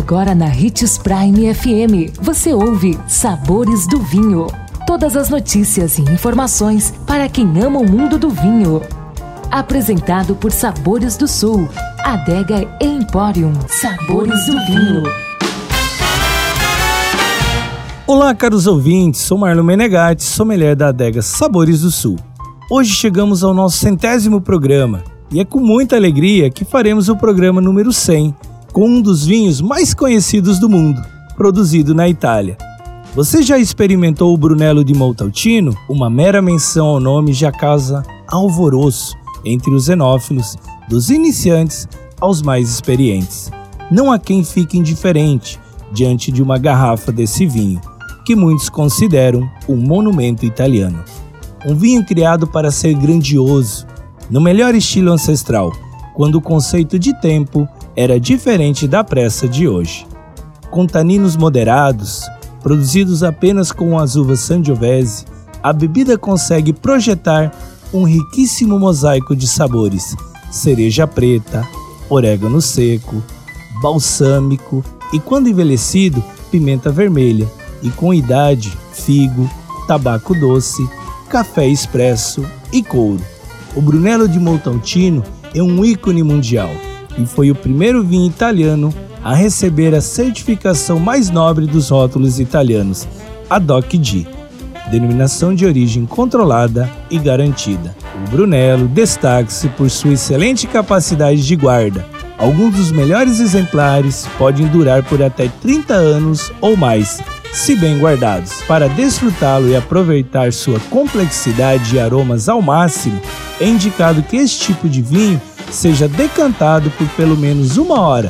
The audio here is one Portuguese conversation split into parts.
Agora na Ritz Prime FM, você ouve Sabores do Vinho. Todas as notícias e informações para quem ama o mundo do vinho. Apresentado por Sabores do Sul, Adega Emporium. Sabores do Vinho. Olá, caros ouvintes. Sou Marlon Menegatti, sommelier da Adega Sabores do Sul. Hoje chegamos ao nosso centésimo programa e é com muita alegria que faremos o programa número 100 com um dos vinhos mais conhecidos do mundo, produzido na Itália. Você já experimentou o Brunello di Montalcino? Uma mera menção ao nome já causa alvoroço entre os xenófilos, dos iniciantes aos mais experientes. Não há quem fique indiferente diante de uma garrafa desse vinho, que muitos consideram um monumento italiano. Um vinho criado para ser grandioso, no melhor estilo ancestral, quando o conceito de tempo era diferente da pressa de hoje. Com taninos moderados, produzidos apenas com as uvas Sangiovese, a bebida consegue projetar um riquíssimo mosaico de sabores: cereja preta, orégano seco, balsâmico e, quando envelhecido, pimenta vermelha, e com idade, figo, tabaco doce, café expresso e couro. O Brunello de Montalcino é um ícone mundial e foi o primeiro vinho italiano a receber a certificação mais nobre dos rótulos italianos, a DOC D, denominação de origem controlada e garantida. O Brunello destaca-se por sua excelente capacidade de guarda. Alguns dos melhores exemplares podem durar por até 30 anos ou mais, se bem guardados. Para desfrutá-lo e aproveitar sua complexidade e aromas ao máximo, é indicado que este tipo de vinho seja decantado por pelo menos uma hora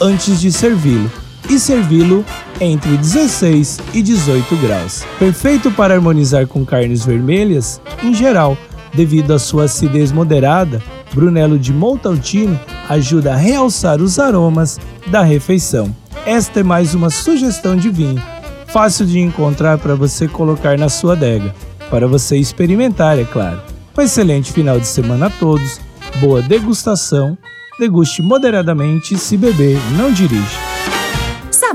antes de servi-lo e servi-lo entre 16 e 18 graus. Perfeito para harmonizar com carnes vermelhas, em geral, devido à sua acidez moderada, Brunello de Montalcino ajuda a realçar os aromas da refeição. Esta é mais uma sugestão de vinho, fácil de encontrar para você colocar na sua adega, para você experimentar, é claro. Um excelente final de semana a todos Boa degustação. Deguste moderadamente se beber, não dirige.